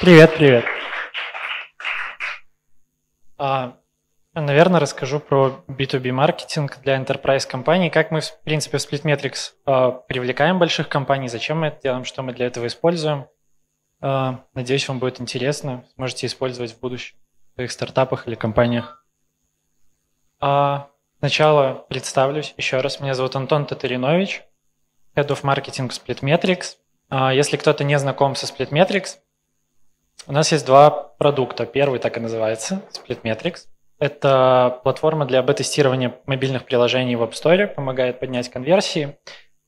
Привет, привет. А, наверное, расскажу про B2B маркетинг для enterprise компаний, как мы, в принципе, в Splitmetrics а, привлекаем больших компаний, зачем мы это делаем, что мы для этого используем. А, надеюсь, вам будет интересно, сможете использовать в будущем в своих стартапах или компаниях. А, сначала представлюсь еще раз. Меня зовут Антон Татаринович, Head of Marketing Splitmetrics. А, если кто-то не знаком со Splitmetrics, у нас есть два продукта. Первый так и называется, Splitmetrics. Это платформа для бета-тестирования мобильных приложений в App Store, помогает поднять конверсии.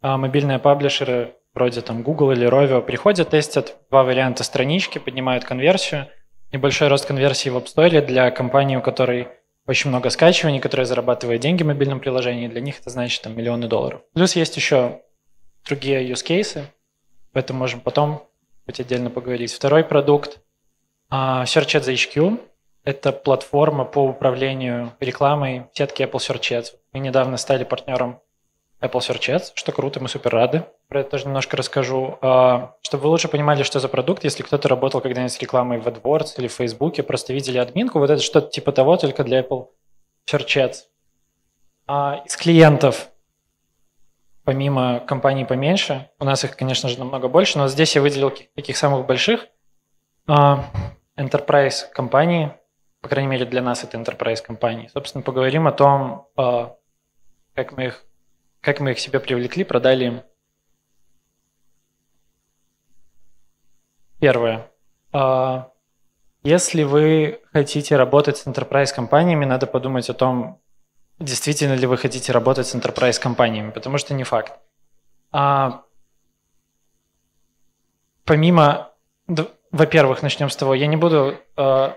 А мобильные паблишеры вроде там Google или Rovio приходят, тестят два варианта странички, поднимают конверсию. Небольшой рост конверсии в App Store для компании, у которой очень много скачиваний, которая зарабатывает деньги в мобильном приложении, для них это значит там миллионы долларов. Плюс есть еще другие use cases, об этом можем потом хоть отдельно поговорить. Второй продукт uh, Search Ads HQ. Это платформа по управлению рекламой сетки Apple Search Ads. Мы недавно стали партнером Apple Search Ads, что круто, мы супер рады. Про это тоже немножко расскажу. Uh, чтобы вы лучше понимали, что за продукт, если кто-то работал когда-нибудь с рекламой в AdWords или в Facebook, просто видели админку, вот это что-то типа того, только для Apple Search Ads. Uh, из клиентов помимо компаний поменьше, у нас их, конечно же, намного больше, но здесь я выделил таких самых больших а, enterprise компании, по крайней мере для нас это enterprise компании. Собственно, поговорим о том, а, как мы их, как мы их себе привлекли, продали им. Первое. А, если вы хотите работать с enterprise компаниями, надо подумать о том, действительно ли вы хотите работать с enterprise компаниями, потому что не факт. А, помимо, во-первых, начнем с того, я не буду а,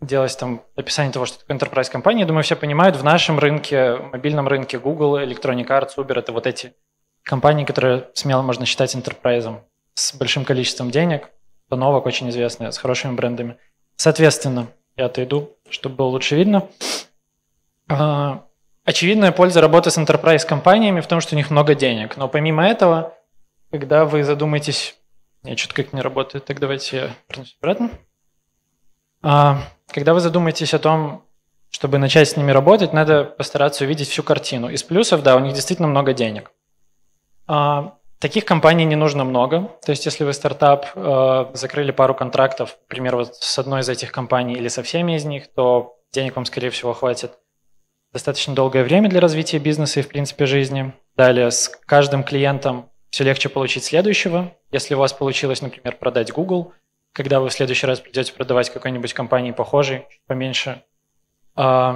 делать там описание того, что такое enterprise компания. Думаю, все понимают, в нашем рынке, мобильном рынке Google, Electronic Arts, Uber – это вот эти компании, которые смело можно считать enterprise с большим количеством денег, новок очень известные, с хорошими брендами. Соответственно, я отойду, чтобы было лучше видно. А, очевидная польза работы с enterprise компаниями в том, что у них много денег. Но помимо этого, когда вы задумаетесь, я что-то как не работает, так давайте я вернусь обратно. А, когда вы задумаетесь о том, чтобы начать с ними работать, надо постараться увидетить всю картину. Из плюсов, да, у них действительно много денег. А, таких компаний не нужно много. То есть, если вы стартап, закрыли пару контрактов, например, вот с одной из этих компаний или со всеми из них, то денег вам, скорее всего, хватит достаточно долгое время для развития бизнеса и, в принципе, жизни. Далее, с каждым клиентом все легче получить следующего. Если у вас получилось, например, продать Google, когда вы в следующий раз придете продавать какой-нибудь компании похожей, поменьше, э,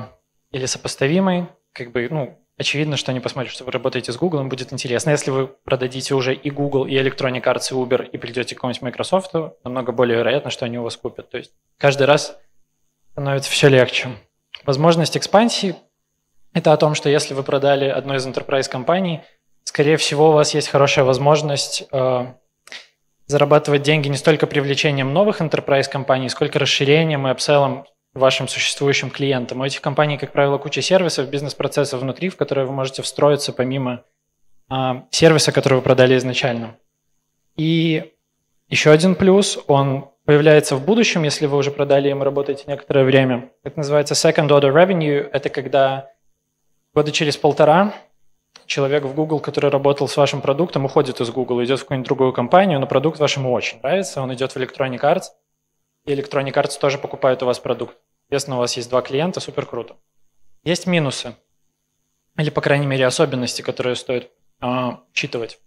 или сопоставимой, как бы, ну, очевидно, что они посмотрят, что вы работаете с Google, им будет интересно. Если вы продадите уже и Google, и Electronic Arts, и Uber, и придете к какому-нибудь Microsoft, то намного более вероятно, что они у вас купят. То есть каждый раз становится все легче. Возможность экспансии это о том, что если вы продали одной из enterprise компаний, скорее всего, у вас есть хорошая возможность э, зарабатывать деньги не столько привлечением новых enterprise компаний, сколько расширением и апселлом вашим существующим клиентам. У этих компаний, как правило, куча сервисов, бизнес-процессов внутри, в которые вы можете встроиться помимо э, сервиса, который вы продали изначально. И еще один плюс, он появляется в будущем, если вы уже продали им и работаете некоторое время. Это называется second order revenue. Это когда Года через полтора человек в Google, который работал с вашим продуктом, уходит из Google, идет в какую-нибудь другую компанию, но продукт вашему очень нравится, он идет в Electronic Arts, и Electronic Arts тоже покупает у вас продукт. Соответственно, у вас есть два клиента, супер круто. Есть минусы, или, по крайней мере, особенности, которые стоит э, учитывать.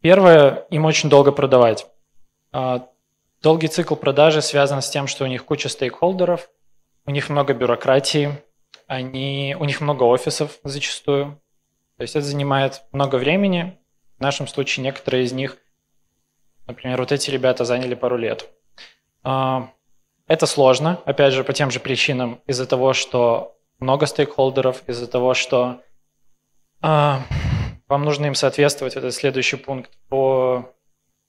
Первое, им очень долго продавать. Э, долгий цикл продажи связан с тем, что у них куча стейкхолдеров, у них много бюрократии, они, у них много офисов зачастую. То есть это занимает много времени. В нашем случае некоторые из них, например, вот эти ребята заняли пару лет. А, это сложно, опять же, по тем же причинам, из-за того, что много стейкхолдеров, из-за того, что а, вам нужно им соответствовать, это следующий пункт, по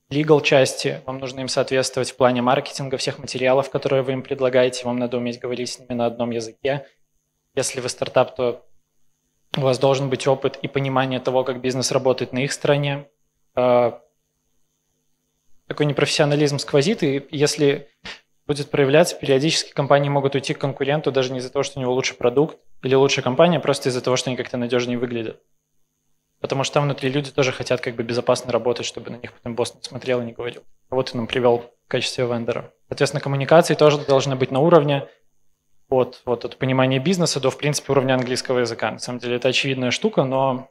legal части, вам нужно им соответствовать в плане маркетинга всех материалов, которые вы им предлагаете, вам надо уметь говорить с ними на одном языке, если вы стартап, то у вас должен быть опыт и понимание того, как бизнес работает на их стороне. А, такой непрофессионализм сквозит, и если будет проявляться, периодически компании могут уйти к конкуренту даже не из-за того, что у него лучший продукт или лучшая компания, просто из-за того, что они как-то надежнее выглядят. Потому что там внутри люди тоже хотят как бы безопасно работать, чтобы на них потом босс не смотрел и не говорил. Вот ты нам привел в качестве вендора. Соответственно, коммуникации тоже должны быть на уровне от, вот, от понимания бизнеса до, в принципе, уровня английского языка. На самом деле это очевидная штука, но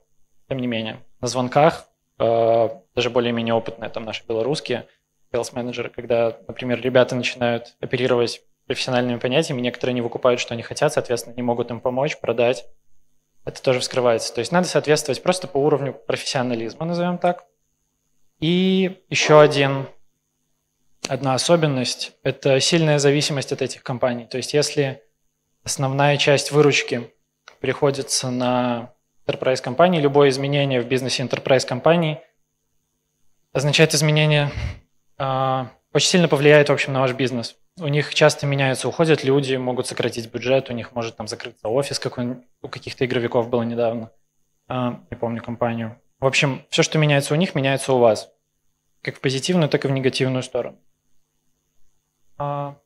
тем не менее. На звонках, э, даже более-менее опытные, там наши белорусские sales менеджеры когда, например, ребята начинают оперировать профессиональными понятиями, некоторые не выкупают, что они хотят, соответственно, не могут им помочь, продать. Это тоже вскрывается. То есть надо соответствовать просто по уровню профессионализма, назовем так. И еще один, одна особенность – это сильная зависимость от этих компаний. То есть если основная часть выручки приходится на enterprise компании, любое изменение в бизнесе enterprise компании означает изменение, э, очень сильно повлияет, в общем, на ваш бизнес. У них часто меняются, уходят люди, могут сократить бюджет, у них может там закрыться офис, как у каких-то игровиков было недавно, э, не помню компанию. В общем, все, что меняется у них, меняется у вас. Как в позитивную, так и в негативную сторону. А,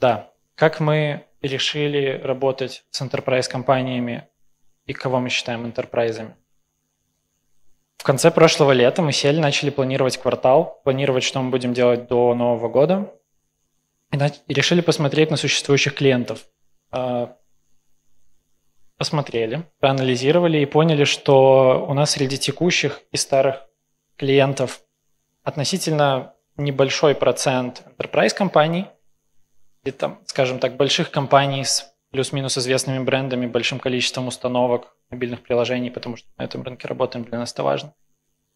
да, как мы решили работать с enterprise компаниями и кого мы считаем enterprise. В конце прошлого лета мы сели, начали планировать квартал, планировать, что мы будем делать до Нового года, и решили посмотреть на существующих клиентов. А, посмотрели, проанализировали и поняли, что у нас среди текущих и старых клиентов относительно небольшой процент enterprise компаний – там, скажем так, больших компаний с плюс-минус известными брендами, большим количеством установок, мобильных приложений, потому что на этом рынке работаем, для нас это важно.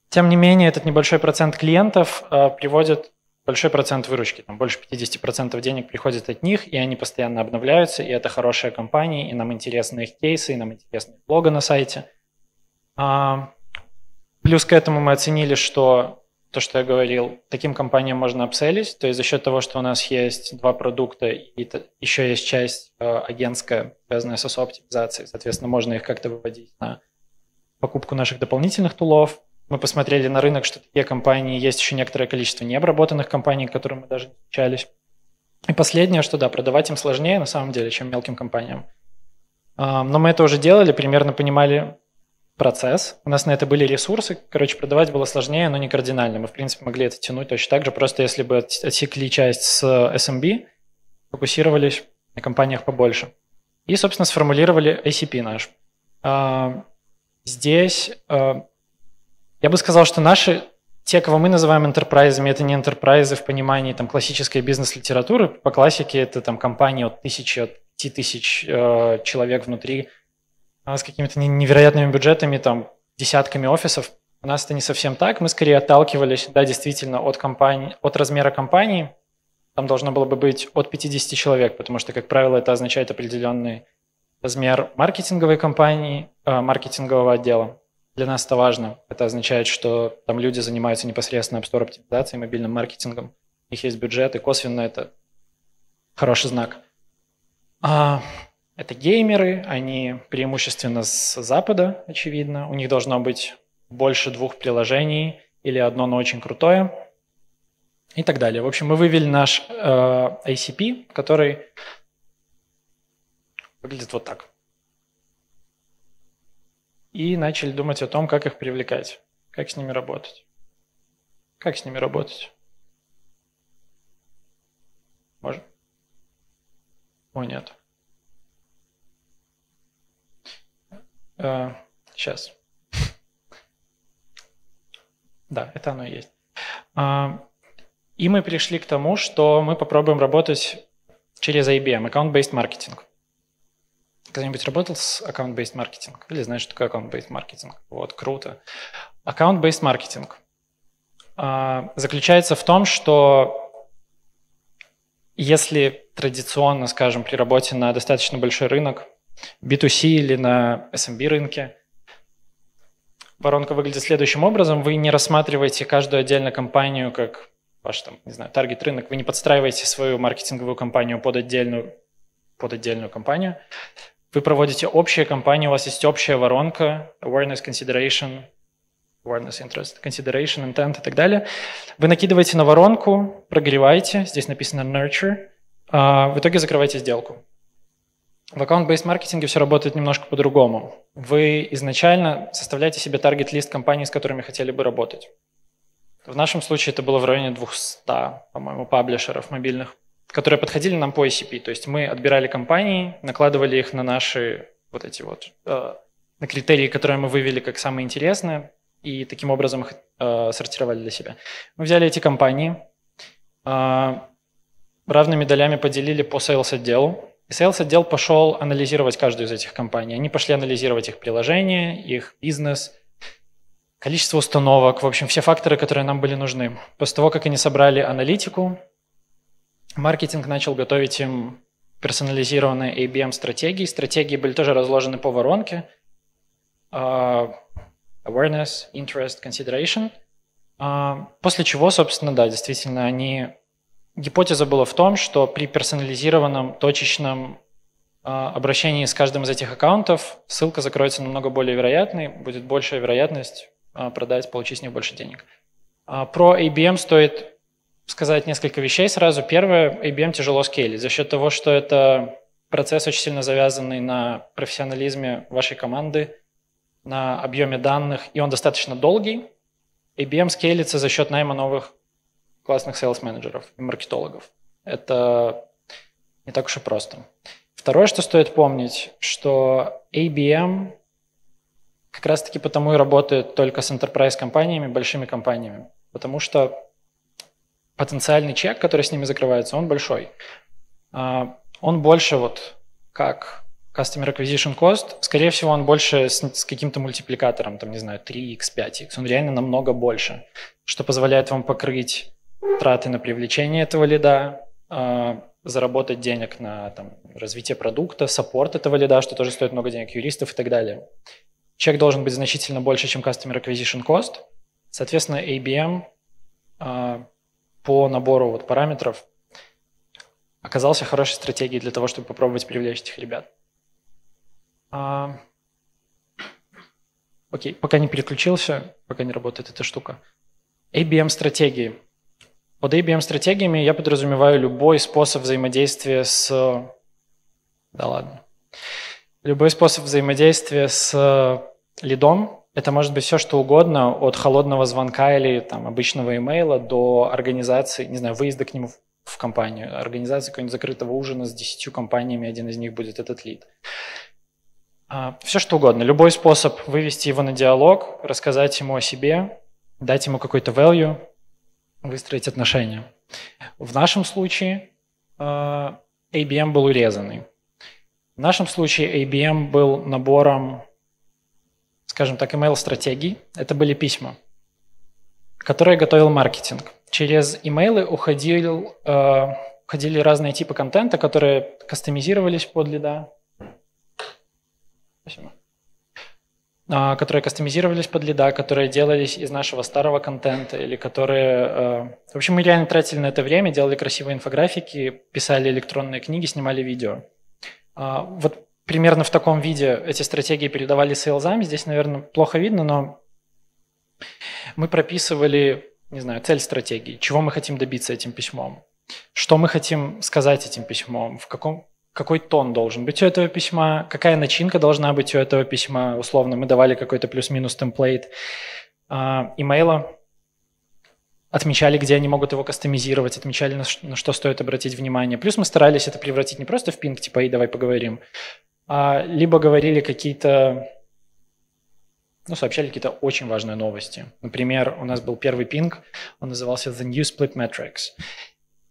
Тем не менее, этот небольшой процент клиентов э, приводит большой процент выручки, там больше 50% денег приходит от них, и они постоянно обновляются, и это хорошие компании, и нам интересны их кейсы, и нам интересны блога на сайте. А, плюс к этому мы оценили, что то, что я говорил, таким компаниям можно апселить, то есть за счет того, что у нас есть два продукта и еще есть часть э, агентская, связанная с оптимизацией, соответственно, можно их как-то выводить на покупку наших дополнительных тулов. Мы посмотрели на рынок, что такие компании, есть еще некоторое количество необработанных компаний, к которым мы даже не встречались. И последнее, что да, продавать им сложнее на самом деле, чем мелким компаниям. Но мы это уже делали, примерно понимали, процесс. У нас на это были ресурсы. Короче, продавать было сложнее, но не кардинально. Мы, в принципе, могли это тянуть точно так же. Просто если бы отсекли часть с SMB, фокусировались на компаниях побольше. И, собственно, сформулировали ACP наш. А, здесь а, я бы сказал, что наши, те, кого мы называем enterprise, это не enterprise в понимании там, классической бизнес-литературы. По классике это там компании от тысячи, от пяти тысяч э, человек внутри – с какими-то невероятными бюджетами, там, десятками офисов. У нас это не совсем так. Мы скорее отталкивались, да, действительно, от, компании, от размера компании. Там должно было бы быть от 50 человек, потому что, как правило, это означает определенный размер маркетинговой компании, э, маркетингового отдела. Для нас это важно. Это означает, что там люди занимаются непосредственно App Store оптимизацией, мобильным маркетингом. У них есть бюджет, и косвенно это хороший знак. А, это геймеры, они преимущественно с Запада, очевидно. У них должно быть больше двух приложений или одно, но очень крутое и так далее. В общем, мы вывели наш э, ACP, который выглядит вот так. И начали думать о том, как их привлекать, как с ними работать. Как с ними работать? Можно? О, нет. Сейчас. Э, да, это оно и есть. А, и мы пришли к тому, что мы попробуем работать через IBM, Account-Based Marketing. Кто-нибудь работал с Account-Based Marketing? Или знаешь, что такое Account-Based Marketing? Вот, круто. Account-Based Marketing а, заключается в том, что если традиционно, скажем, при работе на достаточно большой рынок, B2C или на SMB рынке. Воронка выглядит следующим образом. Вы не рассматриваете каждую отдельную компанию как ваш там, не знаю, таргет рынок. Вы не подстраиваете свою маркетинговую компанию под отдельную, под отдельную компанию. Вы проводите общие компании, у вас есть общая воронка, awareness, consideration, awareness, interest, consideration, intent и так далее. Вы накидываете на воронку, прогреваете, здесь написано nurture, а в итоге закрываете сделку. В аккаунт-бейс маркетинге все работает немножко по-другому. Вы изначально составляете себе таргет-лист компаний, с которыми хотели бы работать. В нашем случае это было в районе 200, по-моему, паблишеров мобильных, которые подходили нам по ICP. То есть мы отбирали компании, накладывали их на наши вот эти вот, э, на критерии, которые мы вывели как самые интересные, и таким образом их э, сортировали для себя. Мы взяли эти компании, э, равными долями поделили по sales отделу, и sales отдел пошел анализировать каждую из этих компаний. Они пошли анализировать их приложение, их бизнес, количество установок, в общем, все факторы, которые нам были нужны. После того, как они собрали аналитику, маркетинг начал готовить им персонализированные ABM-стратегии. Стратегии были тоже разложены по воронке. Uh, awareness, interest, consideration. Uh, после чего, собственно, да, действительно, они Гипотеза была в том, что при персонализированном, точечном а, обращении с каждым из этих аккаунтов ссылка закроется намного более вероятной, будет большая вероятность а, продать, получить с них больше денег. А, про ABM стоит сказать несколько вещей сразу. Первое, ABM тяжело скейлить за счет того, что это процесс очень сильно завязанный на профессионализме вашей команды, на объеме данных, и он достаточно долгий. ABM скейлится за счет найма новых классных sales-менеджеров и маркетологов. Это не так уж и просто. Второе, что стоит помнить, что ABM как раз-таки потому и работает только с enterprise компаниями, большими компаниями, потому что потенциальный чек, который с ними закрывается, он большой. А, он больше вот как Customer Acquisition Cost, скорее всего, он больше с, с каким-то мультипликатором, там, не знаю, 3x, 5x, он реально намного больше, что позволяет вам покрыть траты на привлечение этого лида, а, заработать денег на там, развитие продукта, саппорт этого лида, что тоже стоит много денег, юристов и так далее. Чек должен быть значительно больше, чем Customer Acquisition Cost. Соответственно, ABM а, по набору вот параметров оказался хорошей стратегией для того, чтобы попробовать привлечь этих ребят. А, окей, пока не переключился, пока не работает эта штука. ABM-стратегии – под ABM-стратегиями я подразумеваю любой способ взаимодействия с... Да ладно. Любой способ взаимодействия с лидом. Это может быть все, что угодно, от холодного звонка или там, обычного имейла до организации, не знаю, выезда к нему в компанию, организации какого-нибудь закрытого ужина с десятью компаниями, один из них будет этот лид. А, все, что угодно. Любой способ вывести его на диалог, рассказать ему о себе, дать ему какой-то value, выстроить отношения. В нашем случае э, ABM был урезанный. В нашем случае ABM был набором, скажем так, email-стратегий. Это были письма, которые готовил маркетинг. Через имейлы уходил, э, уходили разные типы контента, которые кастомизировались под лида. Спасибо. А, которые кастомизировались под лида, которые делались из нашего старого контента или которые... Э, в общем, мы реально тратили на это время, делали красивые инфографики, писали электронные книги, снимали видео. А, вот примерно в таком виде эти стратегии передавали сейлзам. Здесь, наверное, плохо видно, но мы прописывали, не знаю, цель стратегии, чего мы хотим добиться этим письмом, что мы хотим сказать этим письмом, в каком, какой тон должен быть у этого письма, какая начинка должна быть у этого письма. Условно, мы давали какой-то плюс-минус темплейт а, имейла, отмечали, где они могут его кастомизировать, отмечали, на что, стоит обратить внимание. Плюс мы старались это превратить не просто в пинг, типа, и давай поговорим, а либо говорили какие-то, ну, сообщали какие-то очень важные новости. Например, у нас был первый пинг, он назывался The New Split Metrics.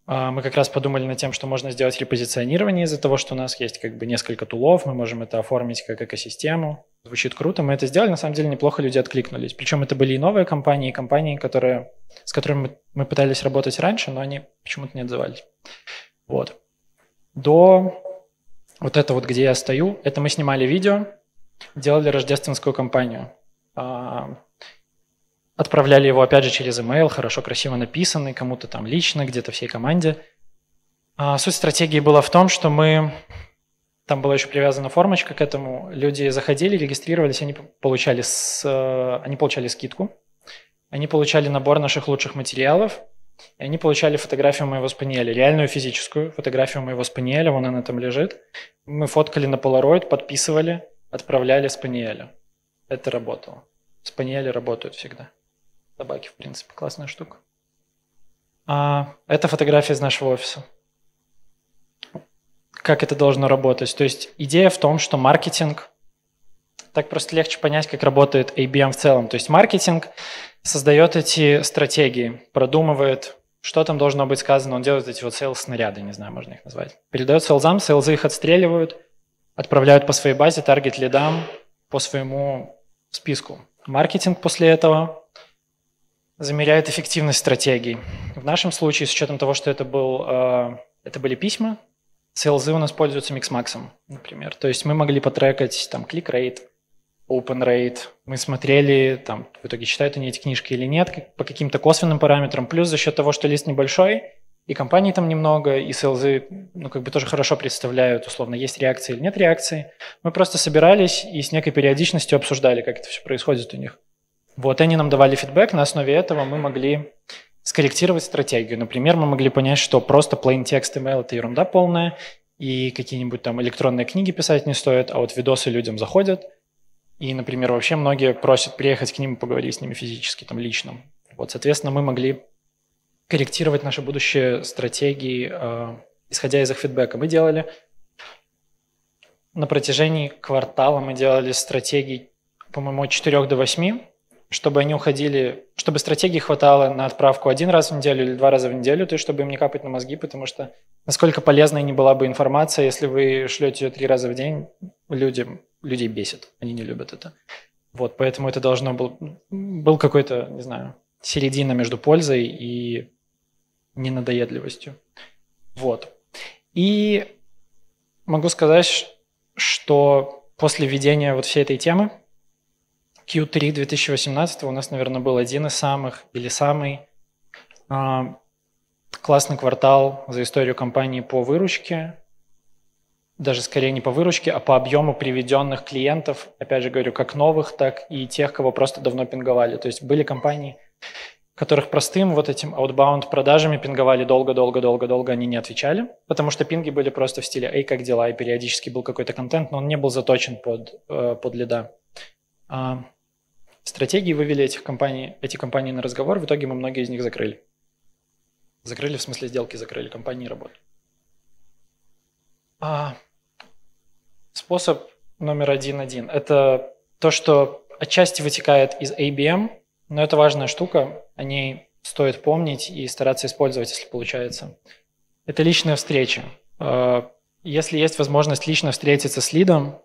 А, мы как раз подумали над тем, что можно сделать репозиционирование из-за того, что у нас есть как бы несколько тулов, мы можем это оформить как экосистему. Звучит круто, мы это сделали, на самом деле неплохо люди откликнулись. Причем это были и новые компании, и компании, которые, с которыми мы, пытались работать раньше, но они почему-то не отзывались. Вот. До вот это вот, где я стою, это мы снимали видео, делали рождественскую кампанию. Отправляли его, опять же, через email, хорошо, красиво написанный, кому-то там лично, где-то всей команде. А суть стратегии была в том, что мы... Там была еще привязана формочка к этому. Люди заходили, регистрировались, они получали, с... они получали скидку они получали набор наших лучших материалов, и они получали фотографию моего спаниеля, реальную физическую фотографию моего спаниеля, вон она там лежит. Мы фоткали на полароид, подписывали, отправляли спаниеля. Это работало. Спаниели работают всегда. Собаки, в принципе, классная штука. А, это фотография из нашего офиса. Как это должно работать? То есть идея в том, что маркетинг, так просто легче понять, как работает ABM в целом. То есть маркетинг создает эти стратегии, продумывает, что там должно быть сказано, он делает эти вот сейлс-снаряды, не знаю, можно их назвать. Передает сейлзам, сейлзы их отстреливают, отправляют по своей базе, таргет лидам, по своему списку. Маркетинг после этого замеряет эффективность стратегий. В нашем случае, с учетом того, что это, был, э, это были письма, сейлзы у нас пользуются миксмаксом, например. То есть мы могли потрекать там клик-рейт, open rate. Мы смотрели, там, в итоге читают они эти книжки или нет, по каким-то косвенным параметрам. Плюс за счет того, что лист небольшой, и компаний там немного, и селзы, ну, как бы тоже хорошо представляют, условно, есть реакция или нет реакции. Мы просто собирались и с некой периодичностью обсуждали, как это все происходит у них. Вот, они нам давали фидбэк, на основе этого мы могли скорректировать стратегию. Например, мы могли понять, что просто plain text email – это ерунда полная, и какие-нибудь там электронные книги писать не стоит, а вот видосы людям заходят – и, например, вообще многие просят приехать к ним и поговорить с ними физически, там, лично. Вот, соответственно, мы могли корректировать наши будущие стратегии, э, исходя из их фидбэка. Мы делали на протяжении квартала мы делали стратегии, по-моему, от 4 до 8, чтобы они уходили, чтобы стратегии хватало на отправку один раз в неделю или два раза в неделю, то есть чтобы им не капать на мозги, потому что насколько полезной не была бы информация, если вы шлете ее три раза в день людям, людей бесит, они не любят это. Вот, поэтому это должно был, был какой-то, не знаю, середина между пользой и ненадоедливостью. Вот. И могу сказать, что после введения вот всей этой темы Q3 2018 у нас, наверное, был один из самых или самый э, классный квартал за историю компании по выручке даже скорее не по выручке, а по объему приведенных клиентов, опять же говорю, как новых, так и тех, кого просто давно пинговали. То есть были компании, которых простым вот этим outbound продажами пинговали долго-долго-долго-долго, они не отвечали, потому что пинги были просто в стиле «Эй, как дела?» и периодически был какой-то контент, но он не был заточен под, э, под лида. А стратегии вывели этих компаний, эти компании на разговор, в итоге мы многие из них закрыли. Закрыли, в смысле сделки закрыли, компании работают. А, способ номер один-один. Это то, что отчасти вытекает из ABM, но это важная штука, о ней стоит помнить и стараться использовать, если получается. Это личная встреча. А, если есть возможность лично встретиться с лидом,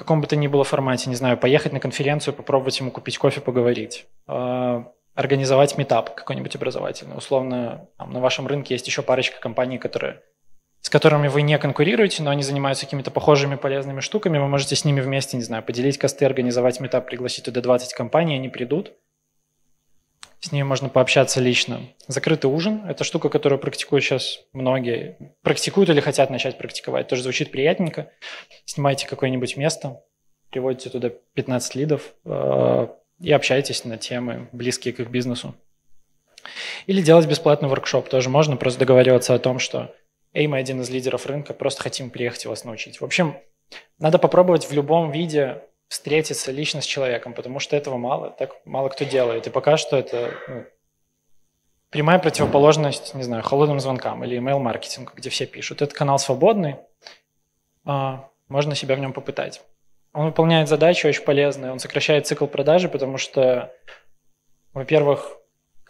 каком бы то ни было формате, не знаю, поехать на конференцию, попробовать ему купить кофе, поговорить, а, организовать метап какой-нибудь образовательный. Условно, там, на вашем рынке есть еще парочка компаний, которые с которыми вы не конкурируете, но они занимаются какими-то похожими полезными штуками, вы можете с ними вместе, не знаю, поделить косты, организовать метап, пригласить туда 20 компаний, они придут. С ними можно пообщаться лично. Закрытый ужин – это штука, которую практикуют сейчас многие. Практикуют или хотят начать практиковать. Тоже звучит приятненько. Снимайте какое-нибудь место, приводите туда 15 лидов э, и общайтесь на темы, близкие к их бизнесу. Или делать бесплатный воркшоп. Тоже можно просто договариваться о том, что Эй, мы один из лидеров рынка, просто хотим приехать и вас научить. В общем, надо попробовать в любом виде встретиться лично с человеком, потому что этого мало, так мало кто делает. И пока что это ну, прямая противоположность, не знаю, холодным звонкам или email-маркетингу, где все пишут. Этот канал свободный, а, можно себя в нем попытать. Он выполняет задачи очень полезные, он сокращает цикл продажи, потому что, во-первых,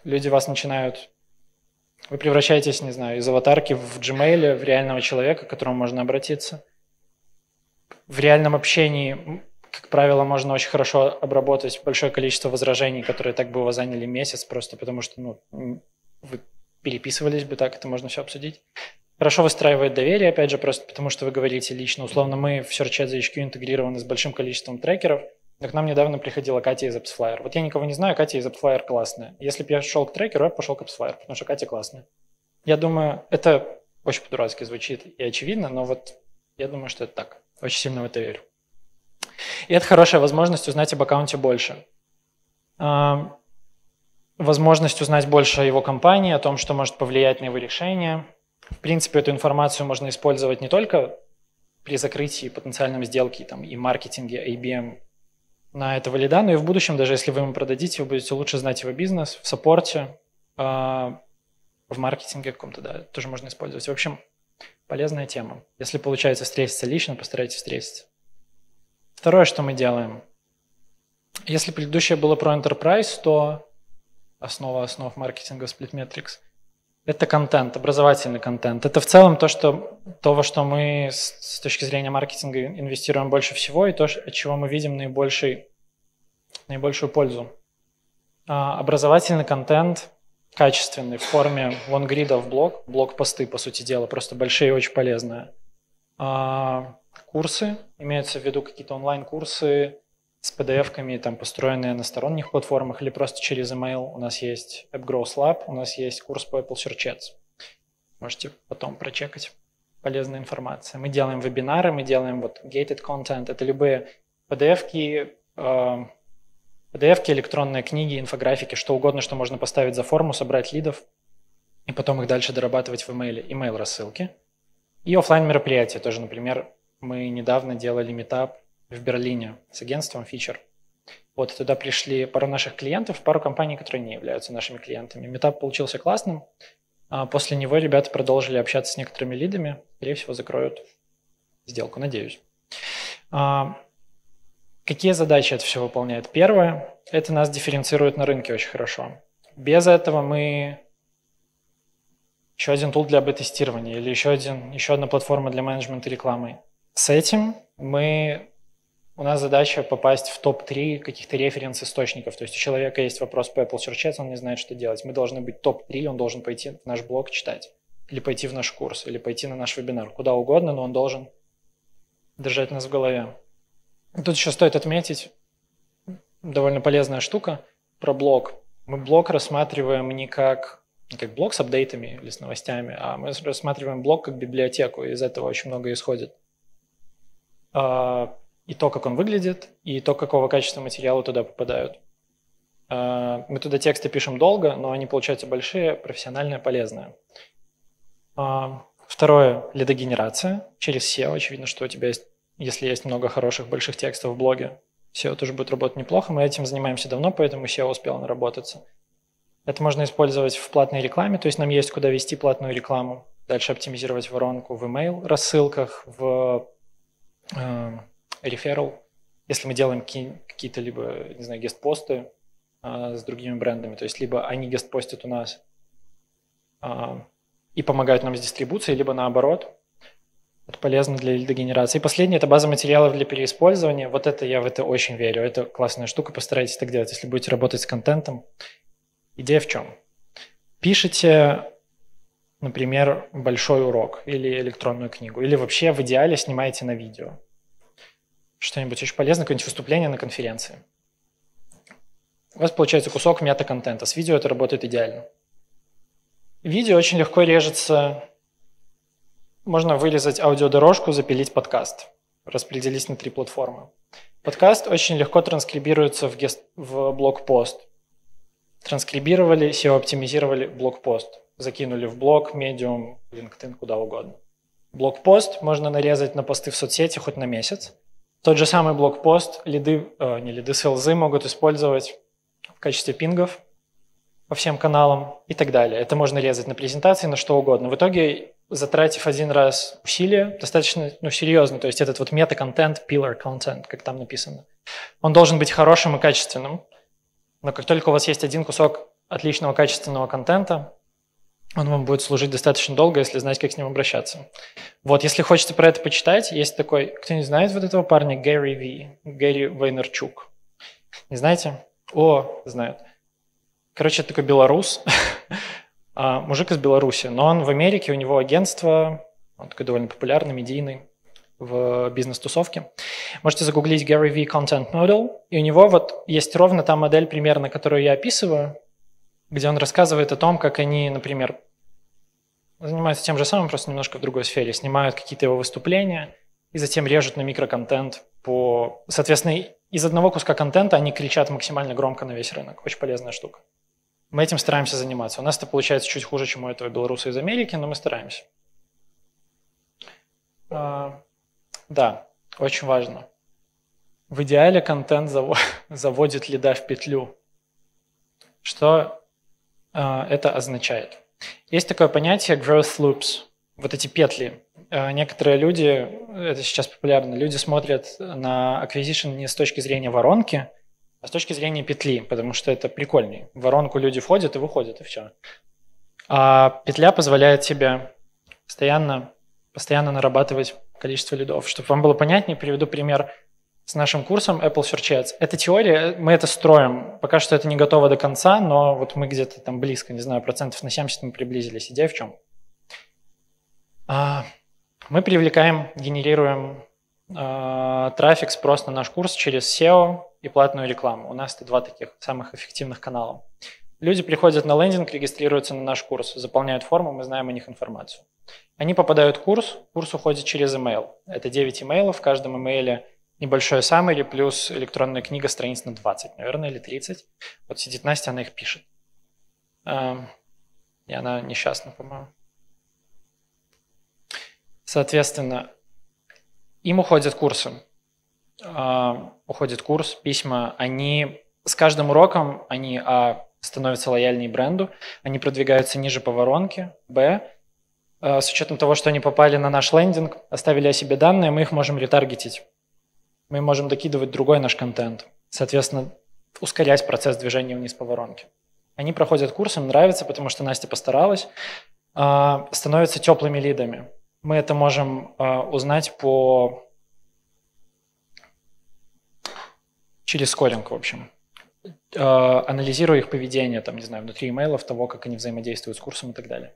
люди вас начинают вы превращаетесь, не знаю, из аватарки в Gmail в реального человека, к которому можно обратиться. В реальном общении, как правило, можно очень хорошо обработать большое количество возражений, которые так бы у вас заняли месяц, просто потому что ну, вы переписывались бы так, это можно все обсудить. Хорошо выстраивает доверие, опять же, просто потому что вы говорите лично. Условно, мы в SearchAd за HQ интегрированы с большим количеством трекеров – к нам недавно приходила Катя из AppsFlyer. Вот я никого не знаю, Катя из AppsFlyer классная. Если бы я шел к трекеру, я пошел к AppsFlyer, потому что Катя классная. Я думаю, это очень по-дурацки звучит и очевидно, но вот я думаю, что это так. Очень сильно в это верю. И это хорошая возможность узнать об аккаунте больше. возможность узнать больше о его компании, о том, что может повлиять на его решение. В принципе, эту информацию можно использовать не только при закрытии потенциальной сделки там, и маркетинге IBM на этого лида, но и в будущем, даже если вы ему продадите, вы будете лучше знать его бизнес, в саппорте, э, в маркетинге каком-то, да, тоже можно использовать. В общем, полезная тема. Если получается встретиться лично, постарайтесь встретиться. Второе, что мы делаем. Если предыдущее было про enterprise, то основа основ маркетинга Splitmetrics – это контент, образовательный контент. Это в целом то, что, то во что мы с, с точки зрения маркетинга инвестируем больше всего и то, от чего мы видим наибольший, наибольшую пользу. А, образовательный контент качественный в форме лонгрида в блог, блог-посты, по сути дела, просто большие и очень полезные. А, курсы, имеются в виду какие-то онлайн-курсы, с PDF-ками, там, построенные на сторонних платформах или просто через email. У нас есть AppGrowth Lab, у нас есть курс по Apple Search Ads. Можете потом прочекать. Полезная информация. Мы делаем вебинары, мы делаем вот gated content. Это любые PDF-ки, э, PDF-ки, электронные книги, инфографики, что угодно, что можно поставить за форму, собрать лидов и потом их дальше дорабатывать в email, email рассылки. И офлайн мероприятия тоже, например, мы недавно делали метап в Берлине с агентством Feature. Вот туда пришли пару наших клиентов, пару компаний, которые не являются нашими клиентами. Метап получился классным. А после него ребята продолжили общаться с некоторыми лидами. Скорее всего, закроют сделку, надеюсь. А, какие задачи это все выполняет? Первое, это нас дифференцирует на рынке очень хорошо. Без этого мы еще один тул для бета-тестирования или еще, один, еще одна платформа для менеджмента рекламы. С этим мы у нас задача попасть в топ-3 каких-то референс-источников. То есть у человека есть вопрос по Apple Search он не знает, что делать. Мы должны быть топ-3, он должен пойти в наш блог читать, или пойти в наш курс, или пойти на наш вебинар, куда угодно, но он должен держать нас в голове. Тут еще стоит отметить довольно полезная штука про блог. Мы блог рассматриваем не как, как блог с апдейтами или с новостями, а мы рассматриваем блог как библиотеку, и из этого очень много исходит и то, как он выглядит, и то, какого качества материалы туда попадают. А, мы туда тексты пишем долго, но они получаются большие, профессиональные, полезные. А, второе – лидогенерация через SEO. Очевидно, что у тебя есть, если есть много хороших больших текстов в блоге, SEO тоже будет работать неплохо. Мы этим занимаемся давно, поэтому SEO успел наработаться. Это можно использовать в платной рекламе, то есть нам есть куда вести платную рекламу, дальше оптимизировать воронку в email рассылках, в э, referral, если мы делаем какие-то либо, не знаю, гест-посты а, с другими брендами, то есть либо они гест-постят у нас а, и помогают нам с дистрибуцией, либо наоборот. Это полезно для лидогенерации. И последнее – это база материалов для переиспользования. Вот это я в это очень верю. Это классная штука, постарайтесь так делать, если будете работать с контентом. Идея в чем? Пишите например, большой урок или электронную книгу, или вообще в идеале снимаете на видео что-нибудь очень полезное, какое-нибудь выступление на конференции. У вас получается кусок мета-контента. С видео это работает идеально. Видео очень легко режется. Можно вырезать аудиодорожку, запилить подкаст, распределить на три платформы. Подкаст очень легко транскрибируется в, гест... в блокпост. Транскрибировали, SEO-оптимизировали блокпост. Закинули в блог, Medium, LinkedIn, куда угодно. Блокпост можно нарезать на посты в соцсети хоть на месяц. Тот же самый блокпост лиды, э, не лиды, селзы могут использовать в качестве пингов по всем каналам и так далее. Это можно резать на презентации, на что угодно. В итоге, затратив один раз усилия, достаточно ну, серьезно, то есть этот вот мета-контент, pillar content, как там написано, он должен быть хорошим и качественным. Но как только у вас есть один кусок отличного качественного контента, он вам будет служить достаточно долго, если знать, как с ним обращаться. Вот, если хочется про это почитать, есть такой, кто не знает вот этого парня, Гэри Ви, Гэри Вейнерчук. Не знаете? О, знают. Короче, это такой белорус, а, мужик из Беларуси, но он в Америке, у него агентство, он такой довольно популярный, медийный в бизнес-тусовке. Можете загуглить Gary V Content Model, и у него вот есть ровно та модель примерно, которую я описываю, где он рассказывает о том, как они, например, занимаются тем же самым, просто немножко в другой сфере, снимают какие-то его выступления и затем режут на микроконтент по... Соответственно, из одного куска контента они кричат максимально громко на весь рынок. Очень полезная штука. Мы этим стараемся заниматься. У нас это получается чуть хуже, чем у этого белоруса из Америки, но мы стараемся. А, да, очень важно. В идеале контент заводит лида в петлю. Что это означает? Есть такое понятие growth loops, вот эти петли. А, некоторые люди, это сейчас популярно, люди смотрят на acquisition не с точки зрения воронки, а с точки зрения петли, потому что это прикольнее. В воронку люди входят и выходят, и все. А петля позволяет тебе постоянно, постоянно нарабатывать количество лидов. Чтобы вам было понятнее, приведу пример с нашим курсом Apple Search Ads. Это теория, мы это строим. Пока что это не готово до конца, но вот мы где-то там близко, не знаю, процентов на 70 мы приблизились. Идея в чем? А, мы привлекаем, генерируем а, трафик, спрос на наш курс через SEO и платную рекламу. У нас это два таких самых эффективных канала. Люди приходят на лендинг, регистрируются на наш курс, заполняют форму, мы знаем о них информацию. Они попадают в курс, курс уходит через email. Это 9 имейлов, в каждом имейле небольшой summary плюс электронная книга страниц на 20, наверное, или 30. Вот сидит Настя, она их пишет. И она несчастна, по-моему. Соответственно, им уходят курсы. Уходит курс, письма. Они с каждым уроком, они, а, становятся лояльнее бренду, они продвигаются ниже по воронке, б, а, с учетом того, что они попали на наш лендинг, оставили о себе данные, мы их можем ретаргетить мы можем докидывать другой наш контент, соответственно, ускорять процесс движения вниз по воронке. Они проходят курс, им нравится, потому что Настя постаралась, а, становятся теплыми лидами. Мы это можем а, узнать по через скоринг, в общем. А, анализируя их поведение, там, не знаю, внутри имейлов, того, как они взаимодействуют с курсом и так далее.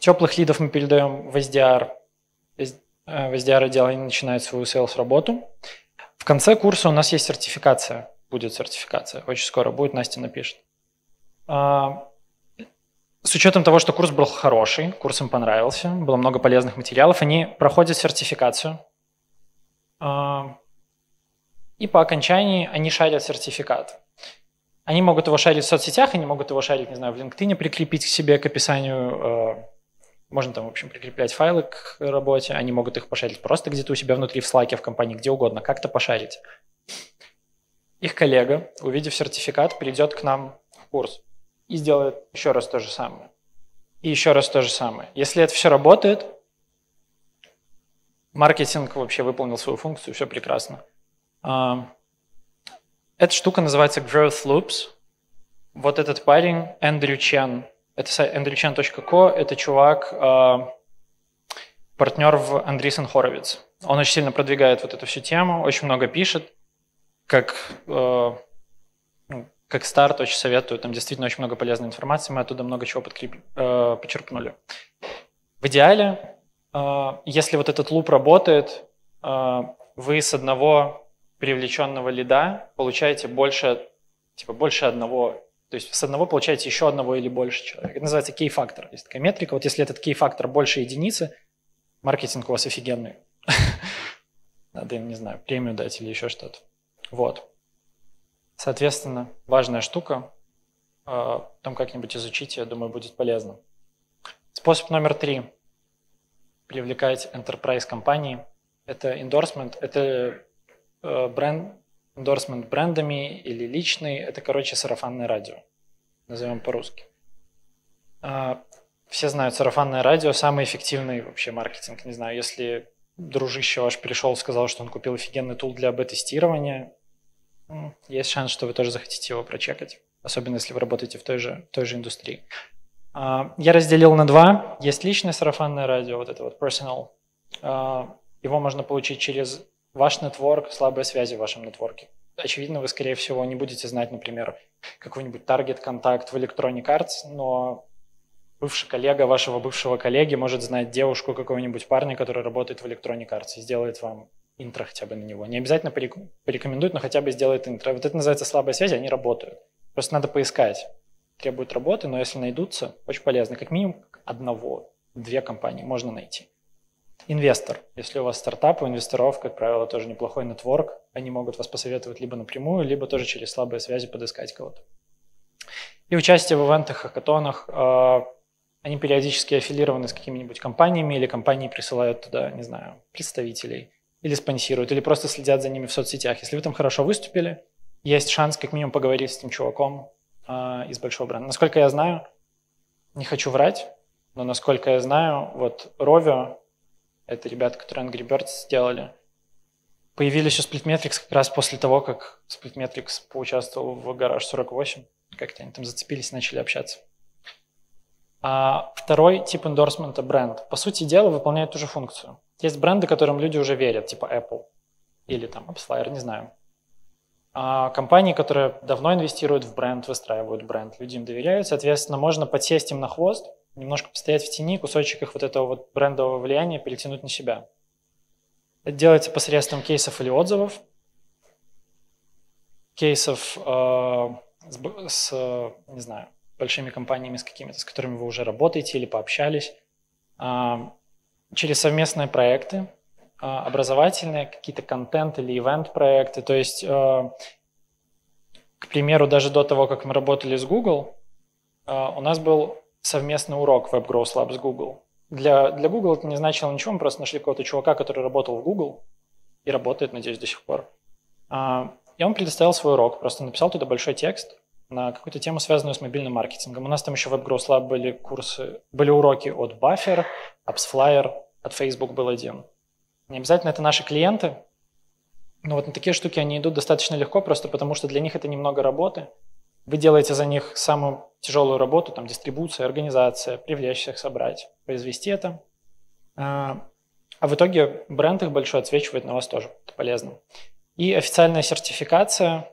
Теплых лидов мы передаем в SDR, в SDR отделе начинает свою sales работу. В конце курса у нас есть сертификация. Будет сертификация. Очень скоро будет, Настя напишет. А, с учетом того, что курс был хороший, курс им понравился, было много полезных материалов, они проходят сертификацию. А, и по окончании они шарят сертификат. Они могут его шарить в соцсетях, они могут его шарить, не знаю, в LinkedIn, прикрепить к себе к описанию э, можно там, в общем, прикреплять файлы к работе, они могут их пошарить просто где-то у себя внутри в слайке в компании, где угодно, как-то пошарить. Их коллега, увидев сертификат, придет к нам в курс и сделает еще раз то же самое. И еще раз то же самое. Если это все работает, маркетинг вообще выполнил свою функцию, все прекрасно. А, эта штука называется Growth Loops. Вот этот парень, Эндрю Чен, это сайт andreychan.co, это чувак, э, партнер в Andreessen Horowitz. Он очень сильно продвигает вот эту всю тему, очень много пишет. Как, э, ну, как старт очень советую, там действительно очень много полезной информации, мы оттуда много чего подкреп, э, почерпнули. В идеале, если вот этот луп работает, вы с одного привлеченного лида получаете больше, типа больше одного то есть с одного получаете еще одного или больше человек. Это называется кей-фактор. Есть такая метрика. Вот если этот кей-фактор больше единицы, маркетинг у вас офигенный. Надо им, не знаю, премию дать или еще что-то. Вот. Соответственно, важная штука. А, там как-нибудь изучите, я думаю, будет полезно. Способ номер три. Привлекать enterprise компании. Это endorsement, это э, бренд, Эндорсмент брендами или личный – это, короче, сарафанное радио. Назовем по-русски. А, все знают, сарафанное радио – самый эффективный вообще маркетинг. Не знаю, если дружище ваш пришел, сказал, что он купил офигенный тул для бета-тестирования, есть шанс, что вы тоже захотите его прочекать. Особенно, если вы работаете в той же, той же индустрии. А, я разделил на два. Есть личное сарафанное радио, вот это вот personal. А, его можно получить через ваш нетворк, слабые связи в вашем нетворке. Очевидно, вы, скорее всего, не будете знать, например, какой-нибудь таргет-контакт в Electronic Arts, но бывший коллега вашего бывшего коллеги может знать девушку какого-нибудь парня, который работает в Electronic Arts и сделает вам интро хотя бы на него. Не обязательно порекомендует, но хотя бы сделает интро. Вот это называется слабые связи, они работают. Просто надо поискать. Требуют работы, но если найдутся, очень полезно. Как минимум одного, две компании можно найти. Инвестор. Если у вас стартап, у инвесторов, как правило, тоже неплохой нетворк. Они могут вас посоветовать либо напрямую, либо тоже через слабые связи подыскать кого-то. И участие в ивентах, хакатонах. Э, они периодически аффилированы с какими-нибудь компаниями, или компании присылают туда, не знаю, представителей, или спонсируют, или просто следят за ними в соцсетях. Если вы там хорошо выступили, есть шанс как минимум поговорить с этим чуваком э, из большого бренда. Насколько я знаю, не хочу врать, но насколько я знаю, вот Rovio, это ребята, которые Angry Birds сделали, появились у Splitmetrics как раз после того, как Splitmetrics поучаствовал в Garage 48. Как-то они там зацепились, начали общаться. А второй тип эндорсмента – бренд. По сути дела, выполняет ту же функцию. Есть бренды, которым люди уже верят, типа Apple или там AppsFlyer, не знаю. А компании, которые давно инвестируют в бренд, выстраивают бренд, люди им доверяют, соответственно, можно подсесть им на хвост, немножко постоять в тени, кусочек их вот этого вот брендового влияния перетянуть на себя. Это делается посредством кейсов или отзывов, кейсов э, с, с, не знаю, большими компаниями, с какими-то, с которыми вы уже работаете или пообщались, э, через совместные проекты, а, образовательные, какие-то контент или ивент-проекты. То есть, а, к примеру, даже до того, как мы работали с Google, а, у нас был совместный урок Web Growth Lab с Google. Для, для Google это не значило ничего, мы просто нашли какого-то чувака, который работал в Google и работает, надеюсь, до сих пор. И он предоставил свой урок, просто написал туда большой текст на какую-то тему, связанную с мобильным маркетингом. У нас там еще в Web Growth Lab были курсы, были уроки от Buffer, AppsFlyer, от Facebook был один – не обязательно это наши клиенты, но вот на такие штуки они идут достаточно легко, просто потому что для них это немного работы. Вы делаете за них самую тяжелую работу, там дистрибуция, организация, привлечь всех, собрать, произвести это. А, а в итоге бренд их большой отсвечивает на вас тоже. Это полезно. И официальная сертификация.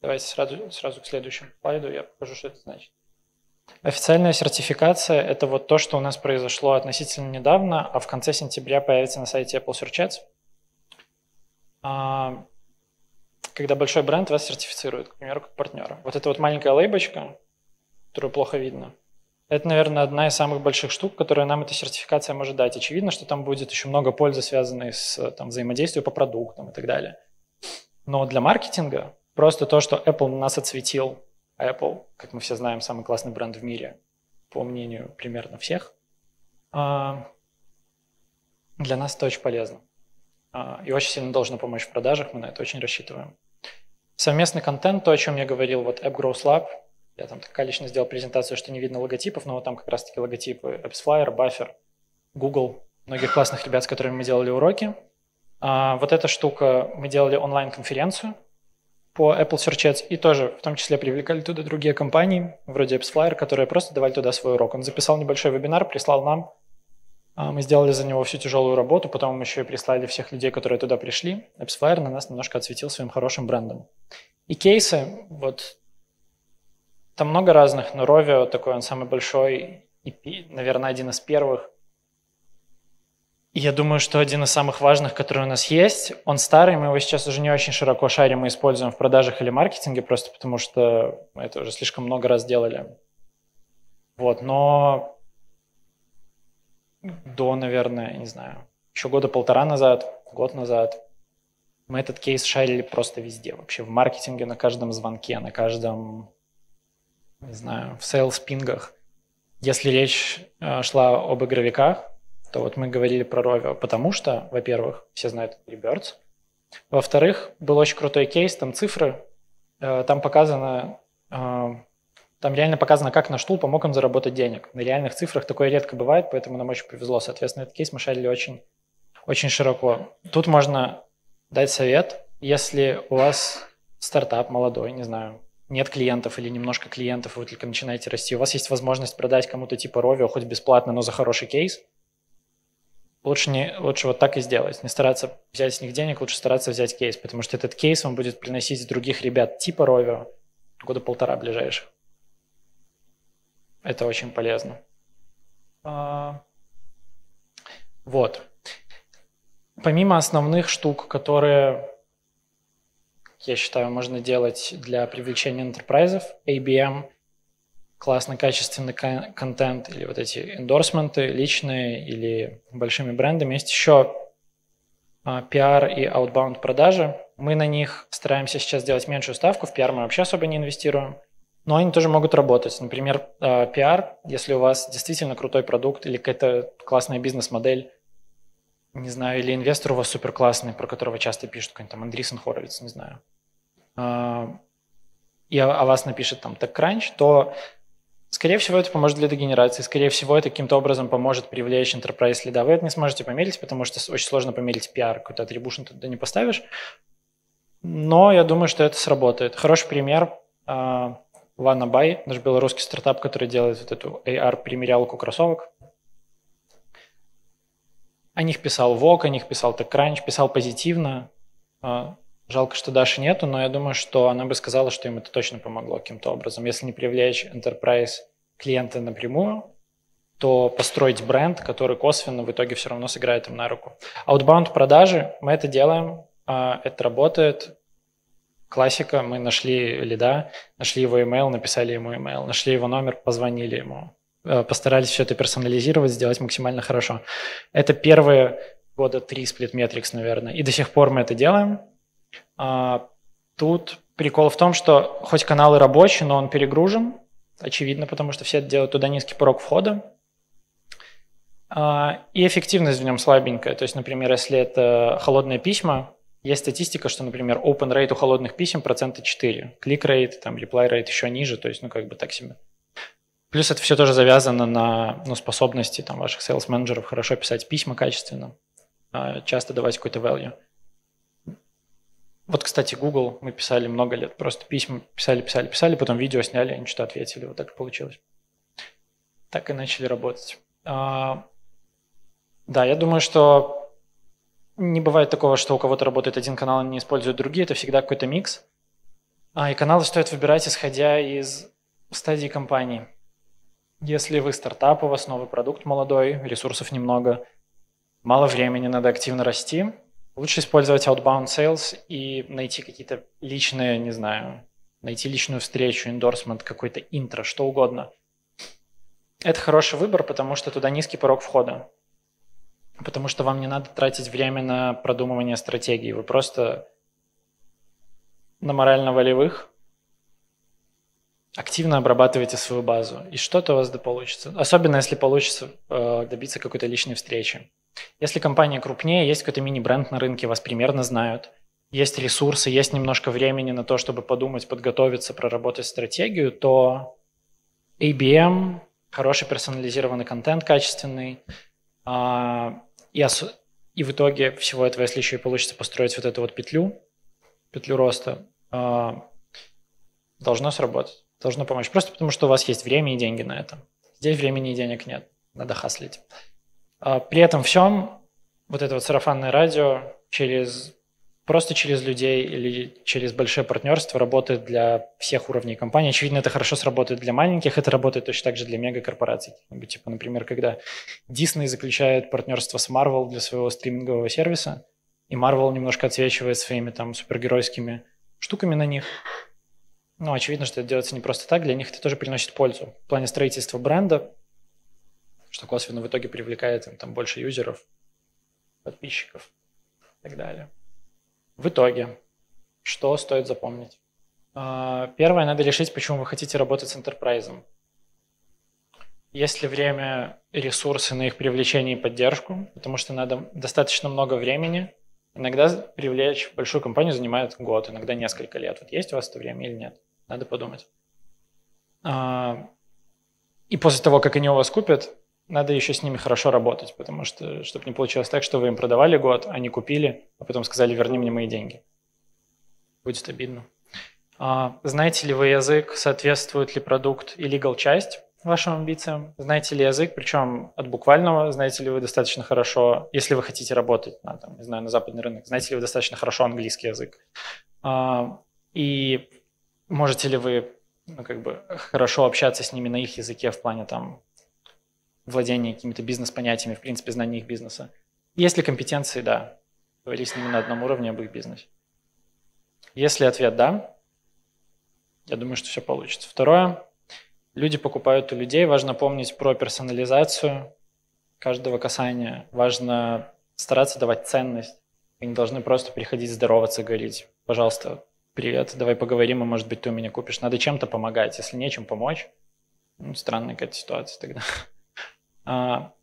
Давайте сразу, сразу к следующему слайду, я покажу, что это значит. Официальная сертификация – это вот то, что у нас произошло относительно недавно, а в конце сентября появится на сайте Apple Search Ads. А, когда большой бренд вас сертифицирует, к примеру, как партнера. Вот эта вот маленькая лейбочка, которую плохо видно, это, наверное, одна из самых больших штук, которую нам эта сертификация может дать. Очевидно, что там будет еще много пользы, связанной с там, взаимодействием по продуктам и так далее. Но для маркетинга просто то, что Apple нас отсветил Apple, как мы все знаем, самый классный бренд в мире, по мнению примерно всех. А, для нас это очень полезно. А, и очень сильно должно помочь в продажах, мы на это очень рассчитываем. Совместный контент, то, о чем я говорил, вот App Growth Lab, я там так лично сделал презентацию, что не видно логотипов, но вот там как раз-таки логотипы AppsFlyer, Buffer, Google, многих классных ребят, с которыми мы делали уроки. А, вот эта штука, мы делали онлайн-конференцию, по Apple Search Ads и тоже в том числе привлекали туда другие компании, вроде AppsFlyer, которые просто давали туда свой урок. Он записал небольшой вебинар, прислал нам, мы сделали за него всю тяжелую работу, потом еще и прислали всех людей, которые туда пришли. AppsFlyer на нас немножко отсветил своим хорошим брендом. И кейсы, вот там много разных, но Rovio такой, он самый большой, и, наверное, один из первых – я думаю, что один из самых важных, который у нас есть, он старый, мы его сейчас уже не очень широко шарим и используем в продажах или маркетинге, просто потому что мы это уже слишком много раз делали. Вот, но до, наверное, не знаю, еще года полтора назад, год назад, мы этот кейс шарили просто везде, вообще в маркетинге, на каждом звонке, на каждом, не знаю, в сейлс-пингах. Если речь э, шла об игровиках, то вот мы говорили про Rovio, потому что, во-первых, все знают Rebirds, во-вторых, был очень крутой кейс, там цифры, э, там показано, э, там реально показано, как наш тул помог им заработать денег. На реальных цифрах такое редко бывает, поэтому нам очень повезло. Соответственно, этот кейс мы шарили очень, очень широко. Тут можно дать совет, если у вас стартап молодой, не знаю, нет клиентов или немножко клиентов, вы только начинаете расти, у вас есть возможность продать кому-то типа Rovio, хоть бесплатно, но за хороший кейс – лучше, не, лучше вот так и сделать. Не стараться взять с них денег, лучше стараться взять кейс, потому что этот кейс он будет приносить других ребят типа Rovio года полтора ближайших. Это очень полезно. А, вот. Помимо основных штук, которые, я считаю, можно делать для привлечения enterprise, ABM – классный, качественный контент или вот эти эндорсменты личные или большими брендами. Есть еще пиар и outbound продажи. Мы на них стараемся сейчас делать меньшую ставку. В пиар мы вообще особо не инвестируем. Но они тоже могут работать. Например, э, пиар, если у вас действительно крутой продукт или какая-то классная бизнес-модель, не знаю, или инвестор у вас супер классный, про которого часто пишут, какой-нибудь там Андрисен Хоровиц, не знаю, а, и о вас напишет там TechCrunch, то, скорее всего, это поможет для дегенерации, скорее всего, это каким-то образом поможет привлечь enterprise лида. Вы это не сможете померить, потому что очень сложно померить пиар, какой-то атрибушн туда не поставишь. Но я думаю, что это сработает. Хороший пример а, Ванабай, наш белорусский стартап, который делает вот эту AR-примерялку кроссовок. О них писал Вок, о них писал TechCrunch, писал позитивно. А, жалко, что Даши нету, но я думаю, что она бы сказала, что им это точно помогло каким-то образом. Если не привлечь enterprise клиента напрямую, то построить бренд, который косвенно в итоге все равно сыграет им на руку. Outbound продажи, мы это делаем, а, это работает, Классика, мы нашли лида, нашли его email, написали ему email, нашли его номер, позвонили ему. Э, постарались все это персонализировать, сделать максимально хорошо. Это первые года три Splitmetrics, наверное, и до сих пор мы это делаем. А, тут прикол в том, что хоть канал и рабочий, но он перегружен, очевидно, потому что все это делают, туда низкий порог входа. А, и эффективность в нем слабенькая. То есть, например, если это холодные письма, есть статистика, что, например, open rate у холодных писем процента 4, click rate, там, reply rate еще ниже, то есть, ну, как бы так себе. Плюс это все тоже завязано на ну, способности там, ваших sales менеджеров хорошо писать письма качественно, а, часто давать какой-то value. Вот, кстати, Google мы писали много лет, просто письма писали, писали, писали, потом видео сняли, они что-то ответили, вот так получилось. Так и начали работать. А, да, я думаю, что не бывает такого, что у кого-то работает один канал, а не используют другие. Это всегда какой-то микс. А, и каналы стоит выбирать, исходя из стадии компании. Если вы стартап, у вас новый продукт молодой, ресурсов немного, мало времени, надо активно расти, лучше использовать outbound sales и найти какие-то личные, не знаю, найти личную встречу, эндорсмент, какой-то интро, что угодно. Это хороший выбор, потому что туда низкий порог входа потому что вам не надо тратить время на продумывание стратегии. Вы просто на морально-волевых активно обрабатываете свою базу, и что-то у вас да получится. Особенно, если получится э, добиться какой-то личной встречи. Если компания крупнее, есть какой-то мини-бренд на рынке, вас примерно знают, есть ресурсы, есть немножко времени на то, чтобы подумать, подготовиться, проработать стратегию, то ABM, хороший персонализированный контент качественный, а, и, ос- и в итоге всего этого, если еще и получится построить вот эту вот петлю, петлю роста, э, должно сработать, должно помочь. Просто потому, что у вас есть время и деньги на это. Здесь времени и денег нет, надо хаслить. Э, при этом всем вот это вот сарафанное радио через просто через людей или через большое партнерство работает для всех уровней компании. Очевидно, это хорошо сработает для маленьких, это работает точно так же для мегакорпораций. Типа, например, когда Disney заключает партнерство с Marvel для своего стримингового сервиса, и Marvel немножко отсвечивает своими там супергеройскими штуками на них. Ну, очевидно, что это делается не просто так, для них это тоже приносит пользу. В плане строительства бренда, что косвенно в итоге привлекает им там больше юзеров, подписчиков и так далее. В итоге, что стоит запомнить? А, первое, надо решить, почему вы хотите работать с enterprise. Есть ли время, ресурсы на их привлечение и поддержку, потому что надо достаточно много времени. Иногда привлечь большую компанию занимает год, иногда несколько лет. Вот есть у вас это время или нет? Надо подумать. А, и после того, как они у вас купят, надо еще с ними хорошо работать, потому что, чтобы не получилось так, что вы им продавали год, они купили, а потом сказали, верни мне мои деньги. Будет обидно. А, знаете ли вы язык, соответствует ли продукт и legal часть вашим амбициям? Знаете ли язык, причем от буквального, знаете ли вы достаточно хорошо, если вы хотите работать на, там, не знаю, на западный рынок, знаете ли вы достаточно хорошо английский язык? А, и можете ли вы ну, как бы хорошо общаться с ними на их языке в плане там владение какими-то бизнес-понятиями, в принципе, знание их бизнеса. Есть ли компетенции? Да. Говорить с ними на одном уровне об их бизнесе. Если ответ «да», я думаю, что все получится. Второе. Люди покупают у людей. Важно помнить про персонализацию каждого касания. Важно стараться давать ценность. Вы должны просто приходить здороваться, говорить, пожалуйста, привет, давай поговорим, и, может быть, ты у меня купишь. Надо чем-то помогать. Если нечем помочь, ну, странная какая-то ситуация тогда. А,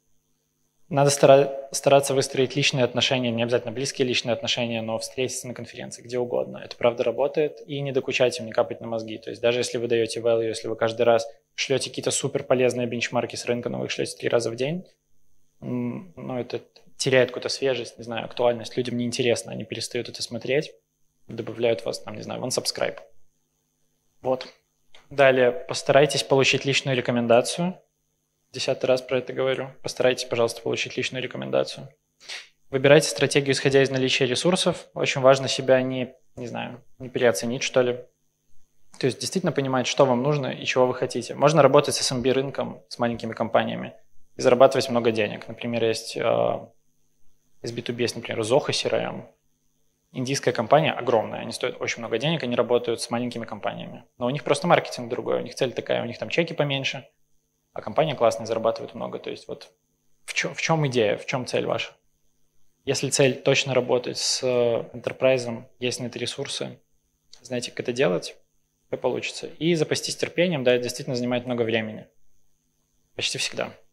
надо стараться выстроить личные отношения, не обязательно близкие личные отношения, но встретиться на конференции, где угодно. Это правда работает. И не докучать им, не капать на мозги. То есть даже если вы даете value, если вы каждый раз шлете какие-то супер полезные бенчмарки с рынка, но вы их шлете три раза в день, ну, это теряет какую-то свежесть, не знаю, актуальность. Людям неинтересно, они перестают это смотреть, добавляют вас, там, не знаю, в unsubscribe. Вот. Далее, постарайтесь получить личную рекомендацию – десятый раз про это говорю. Постарайтесь, пожалуйста, получить личную рекомендацию. Выбирайте стратегию, исходя из наличия ресурсов. Очень важно себя не, не знаю, не переоценить, что ли. То есть действительно понимать, что вам нужно и чего вы хотите. Можно работать с SMB рынком, с маленькими компаниями и зарабатывать много денег. Например, есть э, из B2B, есть, например, Zoho CRM. Индийская компания огромная, они стоят очень много денег, они работают с маленькими компаниями. Но у них просто маркетинг другой, у них цель такая, у них там чеки поменьше – а компания классная, зарабатывает много. То есть вот в чем, в чем идея, в чем цель ваша? Если цель точно работать с enterprise, есть на это ресурсы, знаете, как это делать, то получится. И запастись терпением, да, это действительно занимает много времени. Почти всегда.